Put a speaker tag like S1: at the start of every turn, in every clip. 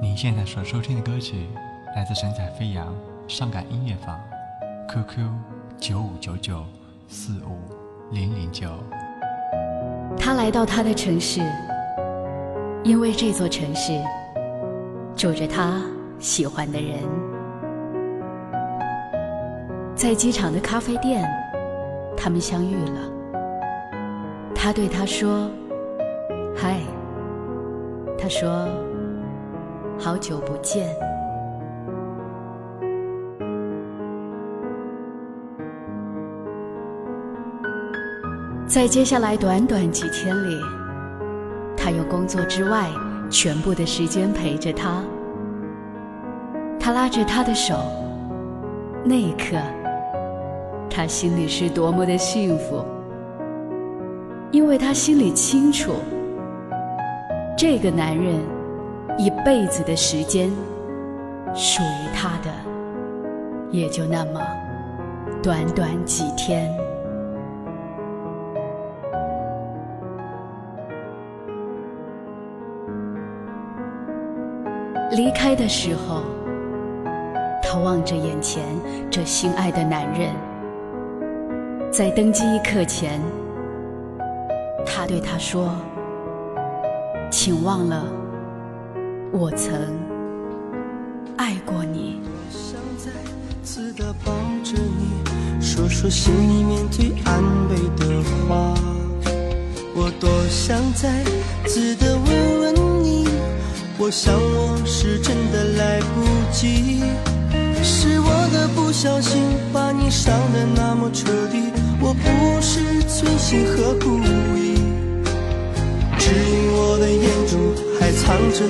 S1: 您现在所收听的歌曲来自神采飞扬上感音乐坊，QQ 九五九九四五零零九。
S2: 他来到他的城市，因为这座城市住着他喜欢的人。在机场的咖啡店，他们相遇了。他对他说：“嗨。”他说：“好久不见。”在接下来短短几天里，他用工作之外全部的时间陪着他。他拉着他的手，那一刻，他心里是多么的幸福，因为他心里清楚。这个男人一辈子的时间，属于他的也就那么短短几天。离开的时候，他望着眼前这心爱的男人，在登机一刻前，他对他说。请忘了，我曾爱过你。
S3: 想再次的抱着你，说说心里面最安慰的话。我多想再次的问问你，我想我是真的来不及，是我的不小心把你伤的那么彻底，我不是存心和故意。只因我的眼中还藏着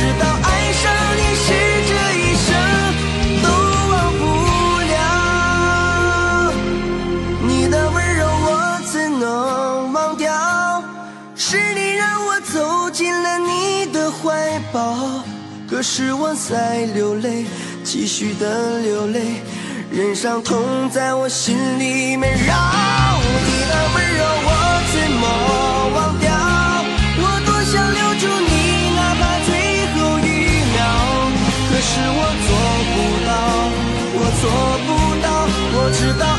S3: 直到爱上你是这一生都忘不了。你的温柔我怎能忘掉？是你让我走进了你的怀抱可是我在流泪继续的流泪任伤痛在我心里面绕。你的温柔是我做不到，我做不到，我知道。